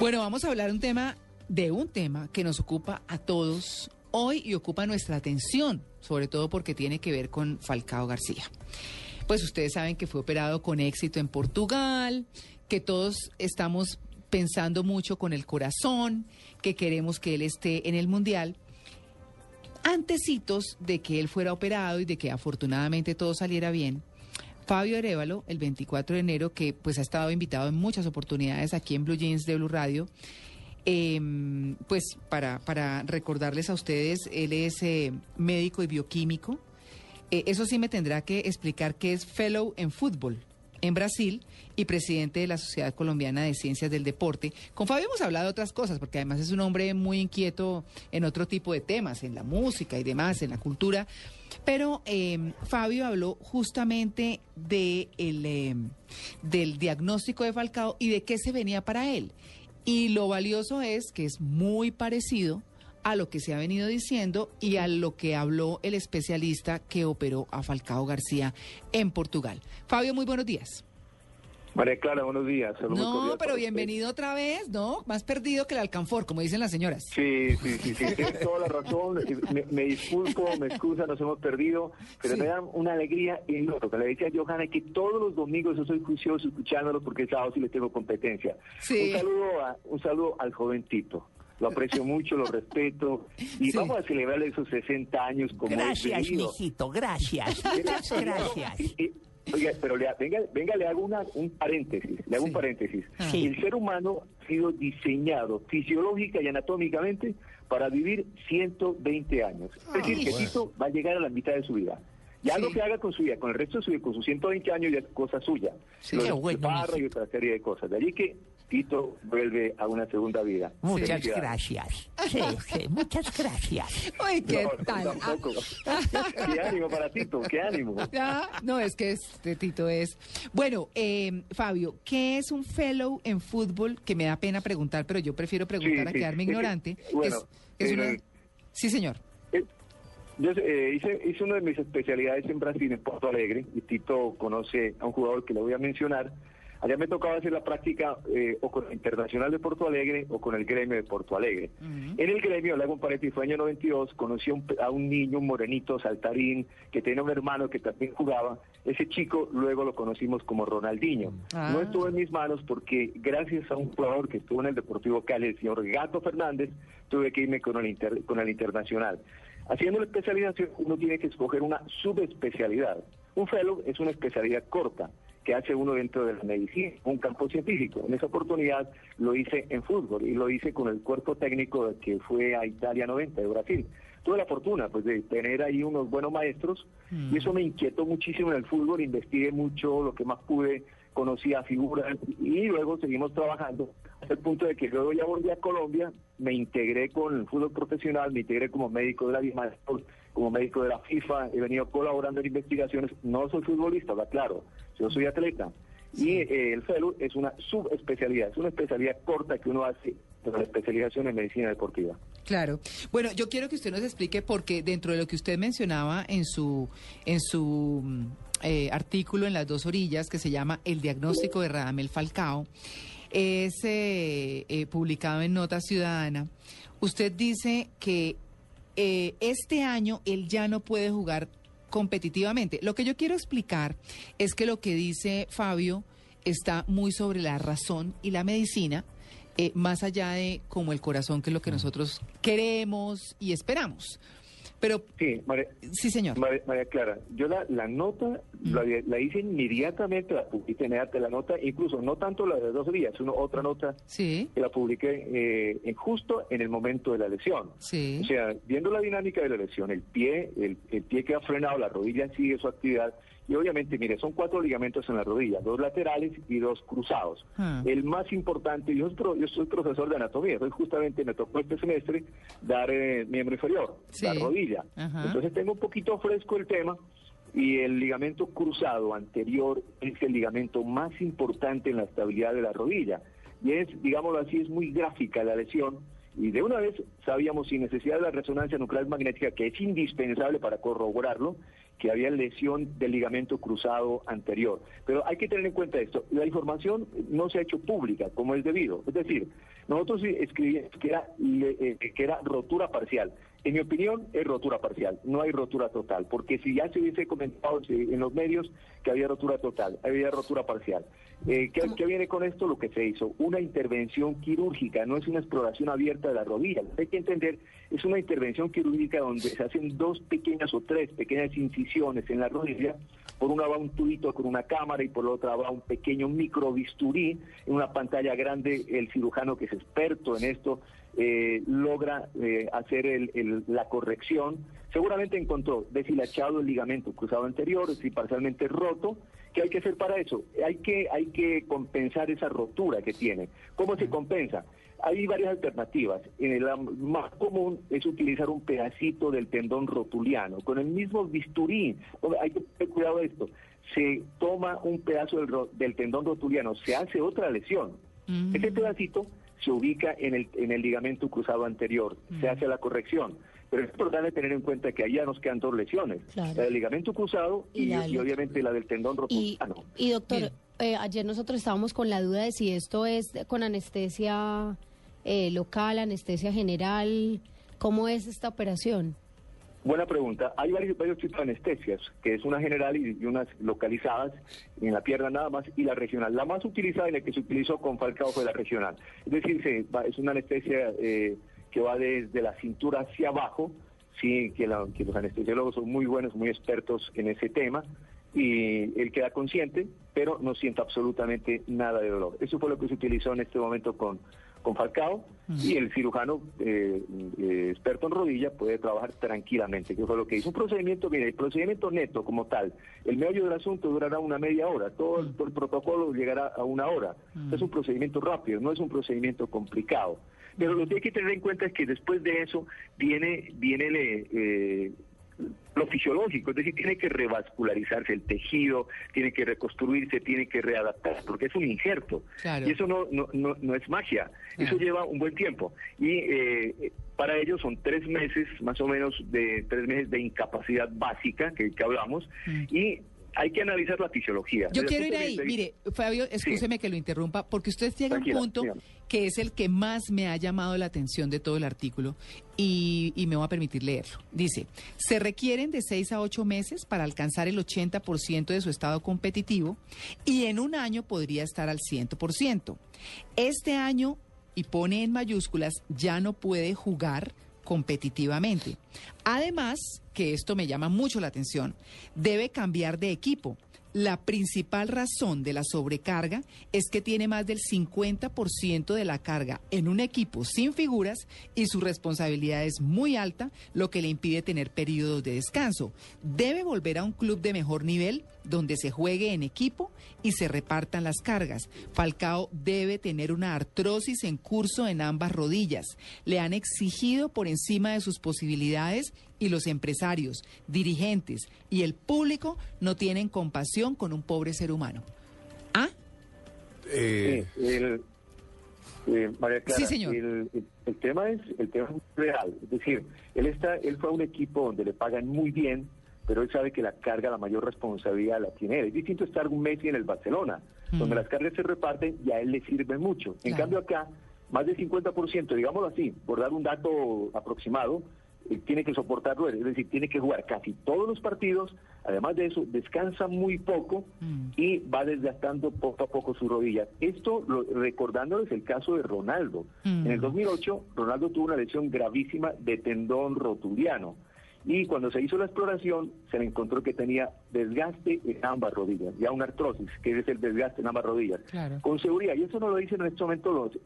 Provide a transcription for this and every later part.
Bueno, vamos a hablar un tema de un tema que nos ocupa a todos hoy y ocupa nuestra atención, sobre todo porque tiene que ver con Falcao García. Pues ustedes saben que fue operado con éxito en Portugal, que todos estamos pensando mucho con el corazón, que queremos que él esté en el Mundial. Antecitos de que él fuera operado y de que afortunadamente todo saliera bien, Fabio Arevalo, el 24 de enero, que pues ha estado invitado en muchas oportunidades aquí en Blue Jeans de Blue Radio, eh, pues para, para recordarles a ustedes, él es eh, médico y bioquímico. Eh, eso sí me tendrá que explicar qué es fellow en fútbol en Brasil y presidente de la Sociedad Colombiana de Ciencias del Deporte. Con Fabio hemos hablado de otras cosas, porque además es un hombre muy inquieto en otro tipo de temas, en la música y demás, en la cultura. Pero eh, Fabio habló justamente de eh, del diagnóstico de Falcao y de qué se venía para él. Y lo valioso es que es muy parecido a lo que se ha venido diciendo y a lo que habló el especialista que operó a Falcao García en Portugal. Fabio, muy buenos días. María Clara, buenos días. Saludos No, pero bienvenido otra vez, ¿no? Más perdido que el alcanfor, como dicen las señoras. Sí, sí, sí, sí, tienes toda la razón. Me, me disculpo, me excusa, nos hemos perdido, pero Sí. me da una alegría enorme. Le decía a Johanna que todos los domingos yo soy juicioso escuchándolo porque el sábado sí le tengo competencia. Sí. Un saludo, a- un saludo al joven Tito. Lo aprecio mucho, lo respeto y Sí. vamos a celebrar esos 60 años como Gracias, mijito, gracias. Muchas gracias. Oiga, pero le, venga, venga, le hago una, un paréntesis, le hago Sí. un paréntesis. Sí. El ser humano ha sido diseñado fisiológica y anatómicamente para vivir 120 años. Es decir, que Tito va a llegar a la mitad de su vida. Ya Sí. lo que haga con su vida, con el resto de su vida, con sus 120 años, ya es cosa suya. Sí. Lo bueno, barra y otra serie de cosas. De allí que Tito vuelve a una segunda vida. Muchas gracias. Sí, sí, muchas gracias. Ay, ¿qué No, tal? Ah, tampoco. qué ánimo para Tito, qué ánimo. ah, no, es que este Tito es... Bueno, eh, Fabio, ¿qué es un fellow en fútbol? Que me da pena preguntar, pero yo prefiero preguntar Sí, a sí. quedarme ignorante. bueno, es, es eh, una... Sí, señor. Eh, Yo eh, hice, hice una de mis especialidades en Brasil, en Porto Alegre, y Tito conoce a un jugador que le voy a mencionar. Allá me tocaba hacer la práctica eh, o con el Internacional de Porto Alegre o con el gremio de Porto Alegre. En el gremio, le hago un paréntesis, fue año 92, conocí a un, a un niño, un morenito, saltarín, que tenía un hermano que también jugaba. Ese chico luego lo conocimos como Ronaldinho. Ah. No estuvo en mis manos porque gracias a un jugador que estuvo en el Deportivo Cali, el señor Gato Fernández, tuve que irme con el, inter- con el Internacional. Haciendo la especialización, uno tiene que escoger una subespecialidad. Un fellow es una especialidad corta que hace uno dentro de la medicina, un campo científico. En esa oportunidad lo hice en fútbol y lo hice con el cuerpo técnico que fue a Italia 90 de Brasil. Tuve la fortuna pues de tener ahí unos buenos maestros y eso me inquietó muchísimo en el fútbol, investigué mucho lo que más pude, conocí a figuras y luego seguimos trabajando hasta el punto de que luego ya volví a Colombia, me integré con el fútbol profesional, me integré como médico de la DIMASPOR, como médico de la FIFA, he venido colaborando en investigaciones, no soy futbolista, va claro, yo soy atleta. Y eh, el fellow es una subespecialidad, es una especialidad corta que uno hace la especialización en medicina deportiva. Claro. Bueno, yo quiero que usted nos explique porque dentro de lo que usted mencionaba en su en su mm, eh, artículo en las dos orillas que se llama El diagnóstico de Radamel Falcao es eh, eh, publicado en Nota Ciudadana. Usted dice que eh, este año él ya no puede jugar competitivamente. Lo que yo quiero explicar es que lo que dice Fabio está muy sobre la razón y la medicina, eh, más allá de como el corazón, que es lo que nosotros queremos y esperamos. Pero, Sí, María, sí, señor. María, María Clara, yo la, la nota la, la hice inmediatamente, la publiqué inmediatamente, la nota, incluso no tanto la de dos días, sino otra nota Sí, que la publiqué eh, en justo en el momento de la lesión. sí. O sea, viendo la dinámica de la lesión, el pie, el, el pie que ha frenado, la rodilla sigue su actividad y obviamente, mire, son cuatro ligamentos en la rodilla, dos laterales y dos cruzados. Ah. El más importante, yo, yo soy profesor de anatomía, soy justamente me tocó este semestre dar eh, miembro inferior, Sí. la rodilla. Ajá. Entonces tengo un poquito fresco el tema y el ligamento cruzado anterior es el ligamento más importante en la estabilidad de la rodilla. Y es, digámoslo así, es muy gráfica la lesión. Y de una vez sabíamos, sin necesidad de la resonancia nuclear magnética, que es indispensable para corroborarlo, que había lesión del ligamento cruzado anterior. Pero hay que tener en cuenta esto, la información no se ha hecho pública como es debido. Es decir, nosotros escribimos que era, eh, que era rotura parcial. En mi opinión, es rotura parcial, no hay rotura total, porque si ya se hubiese comentado en los medios que había rotura total, había rotura parcial. Eh, ¿qué, qué viene con esto? Lo que se hizo, una intervención quirúrgica, no es una exploración abierta de la rodilla. Hay que entender, es una intervención quirúrgica donde se hacen dos pequeñas o tres pequeñas incisiones en la rodilla, por una va un tubito con una cámara y por la otra va un pequeño microbisturí en una pantalla grande, el cirujano que es experto en esto eh, logra eh, hacer el- el- la corrección. Seguramente encontró deshilachado el ligamento cruzado anterior, si parcialmente roto. ¿Qué hay que hacer para eso? Hay que, hay que compensar esa rotura que tiene. ¿Cómo se compensa? Hay varias alternativas. Eh, la más común es utilizar un pedacito del tendón rotuliano con el mismo bisturí. Hay que tener cuidado de esto. Se toma un pedazo del, del tendón rotuliano, se hace otra lesión. Mm. Ese pedacito se ubica en el, en el ligamento cruzado anterior, se hace la corrección. Pero es importante tener en cuenta que ahí ya nos quedan dos lesiones, Claro. la del ligamento cruzado Y y, la y del- obviamente la del tendón rotuliano. y doctor, eh, ayer nosotros estábamos con la duda de si esto es con anestesia eh, local, anestesia general. ¿Cómo es esta operación? Buena pregunta. Hay varios, varios tipos de anestesias, que es una general y, y unas localizadas en la pierna nada más, y la regional. La más utilizada y la que se utilizó con Falcao fue la regional. Es decir, se es una anestesia eh, que va desde la cintura hacia abajo, sí, que, la- que los anestesiólogos son muy buenos, muy expertos en ese tema, y él queda consciente, pero no siente absolutamente nada de dolor. Eso fue lo que se utilizó en este momento con, con Falcao, y el cirujano eh, eh, experto en rodilla puede trabajar tranquilamente, que fue lo que hizo. Un procedimiento, mire, el procedimiento neto como tal, el meollo del asunto durará una media hora, todo el, todo el protocolo llegará a una hora. Es un procedimiento rápido, no es un procedimiento complicado. Pero lo que hay que tener en cuenta es que después de eso viene, viene el, eh, lo fisiológico, es decir, tiene que revascularizarse el tejido, tiene que reconstruirse, tiene que readaptarse, porque es un injerto. Claro. Y eso no, no, no, no es magia, eso lleva un buen tiempo. Y eh, para ello son tres meses, más o menos, de tres meses de incapacidad básica que, que hablamos, y hay que analizar la fisiología. Yo quiero ir ahí. Mire, Fabio, escúcheme que lo interrumpa, porque usted llega a un punto dígame. que es el que más me ha llamado la atención de todo el artículo y, y me va a permitir leerlo. Dice, se requieren de seis a ocho meses para alcanzar el 80% de su estado competitivo y en un año podría estar al 100%. Este año, y pone en mayúsculas, ya no puede jugar competitivamente. Además, que esto me llama mucho la atención, debe cambiar de equipo. La principal razón de la sobrecarga es que tiene más del 50% de la carga en un equipo sin figuras y su responsabilidad es muy alta, lo que le impide tener periodos de descanso. Debe volver a un club de mejor nivel donde se juegue en equipo y se repartan las cargas. Falcao debe tener una artrosis en curso en ambas rodillas. Le han exigido por encima de sus posibilidades y los empresarios, dirigentes y el público no tienen compasión con un pobre ser humano. ¿Ah? Eh, Sí, el, eh, María Clara, Sí, señor. El, el- el tema es el tema es real, es decir, él está, él fue a un equipo donde le pagan muy bien, pero él sabe que la carga, la mayor responsabilidad la tiene él. Es distinto estar un Messi en el Barcelona, donde las cargas se reparten y a él le sirve mucho. En Claro. cambio acá, más del 50%, digámoslo así, por dar un dato aproximado, eh, tiene que soportarlo, él, es decir, tiene que jugar casi todos los partidos, además de eso, descansa muy poco Mm. y va desgastando poco a poco su rodilla. Esto lo- recordándoles el caso de Ronaldo. Mm. En el 2008, Ronaldo tuvo una lesión gravísima de tendón rotuliano. Y cuando se hizo la exploración, se le encontró que tenía desgaste en ambas rodillas, ya una artrosis, que es el desgaste en ambas rodillas. Claro. Con seguridad, y eso no lo dicen en este momento los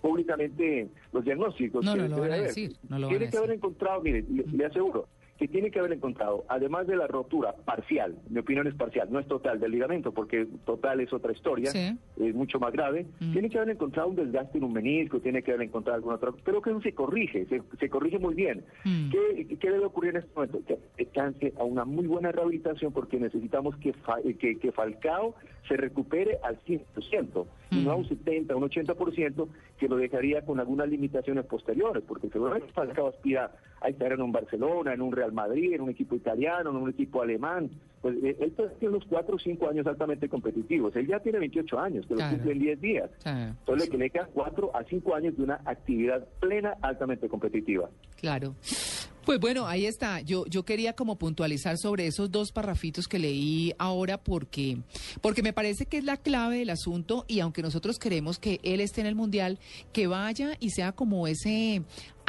públicamente los diagnósticos. No, que no lo van a decir, no lo Tiene van a que haber encontrado, mire, le, le aseguro, que que tiene que haber encontrado, además de la rotura parcial, mi opinión es parcial, no es total del ligamento, porque total es otra historia, Sí. es mucho más grave, Mm. tiene que haber encontrado un desgaste en un menisco, tiene que haber encontrado alguna otra, pero que se corrige, se, se corrige muy bien. Mm. ¿Qué, qué debe ocurrir en este momento? Que alcance a una muy buena rehabilitación porque necesitamos que, Fa- que, que Falcao se recupere al 100%, y no a un 70, un 80%, que lo dejaría con algunas limitaciones posteriores, porque seguramente Falcao aspira a estar en un Barcelona, en un Real Madrid, en un equipo italiano, en un equipo alemán. Pues eh, él tiene unos 4 o 5 años altamente competitivos. Él ya tiene 28 años, que lo cumple en 10 días. Claro. Entonces le quedan 4 a 5 años de una actividad plena, altamente competitiva. Claro. Pues bueno, ahí está. Yo, yo quería como puntualizar sobre esos dos parrafitos que leí ahora porque, porque me parece que es la clave del asunto y aunque nosotros queremos que él esté en el Mundial, que vaya y sea como ese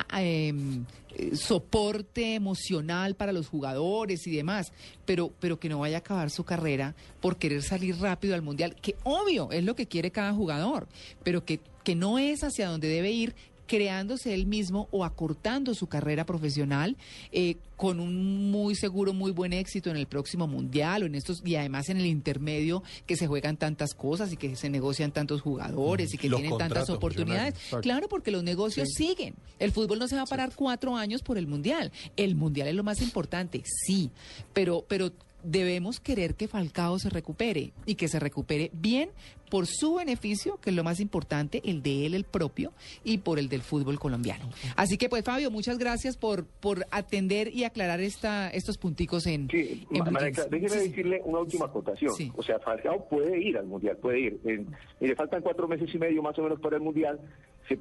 a- em, soporte emocional para los jugadores y demás, pero, pero que no vaya a acabar su carrera por querer salir rápido al Mundial, que obvio es lo que quiere cada jugador, pero que, que no es hacia donde debe ir creándose él mismo o acortando su carrera profesional eh, con un muy seguro, muy buen éxito en el próximo mundial o en estos y además en el intermedio que se juegan tantas cosas y que se negocian tantos jugadores y que tienen tantas oportunidades. Claro, porque los negocios siguen. El fútbol no se va a parar cuatro años por el mundial. El mundial es lo más importante, sí, pero, pero debemos querer que Falcao se recupere y que se recupere bien por su beneficio, que es lo más importante, el de él, el propio, y por el del fútbol colombiano. Así que pues Fabio, muchas gracias por, por atender y aclarar esta, estos punticos en, Sí, en déjeme Sí, decirle una última acotación. Sí. O sea, Falcao puede ir al Mundial, puede ir. En- y le faltan cuatro meses y medio más o menos para el Mundial,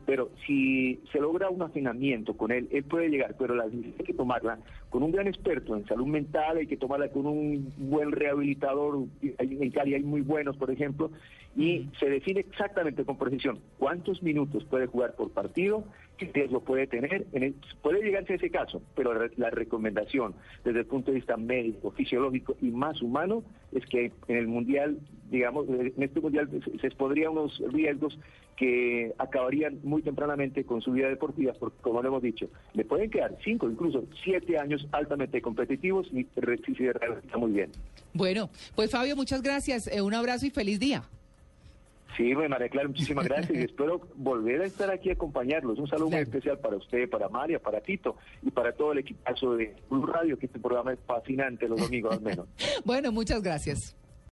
pero si se logra un afinamiento con él, él puede llegar, pero la decisión hay que tomarla con un gran experto en salud mental, hay que tomarla con un buen rehabilitador, en Cali hay muy buenos, por ejemplo, y se define exactamente con precisión cuántos minutos puede jugar por partido, qué riesgo puede tener, en el- puede llegarse a ese caso, pero la, la recomendación desde el punto de vista médico, fisiológico y más humano es que en el mundial, digamos, en este mundial se, se expondría unos riesgos que acabarían muy tempranamente con su vida deportiva, porque como lo hemos dicho, le pueden quedar cinco, incluso siete años altamente competitivos y si se muy bien. Bueno, pues Fabio, muchas gracias. Eh, un abrazo y feliz día. Sí, María Clara, muchísimas gracias y espero volver a estar aquí a acompañarlos. Un saludo muy especial para usted, para María, para Tito y para todo el equipazo de Blue Radio, que este programa es fascinante los domingos al menos. Bueno, muchas gracias.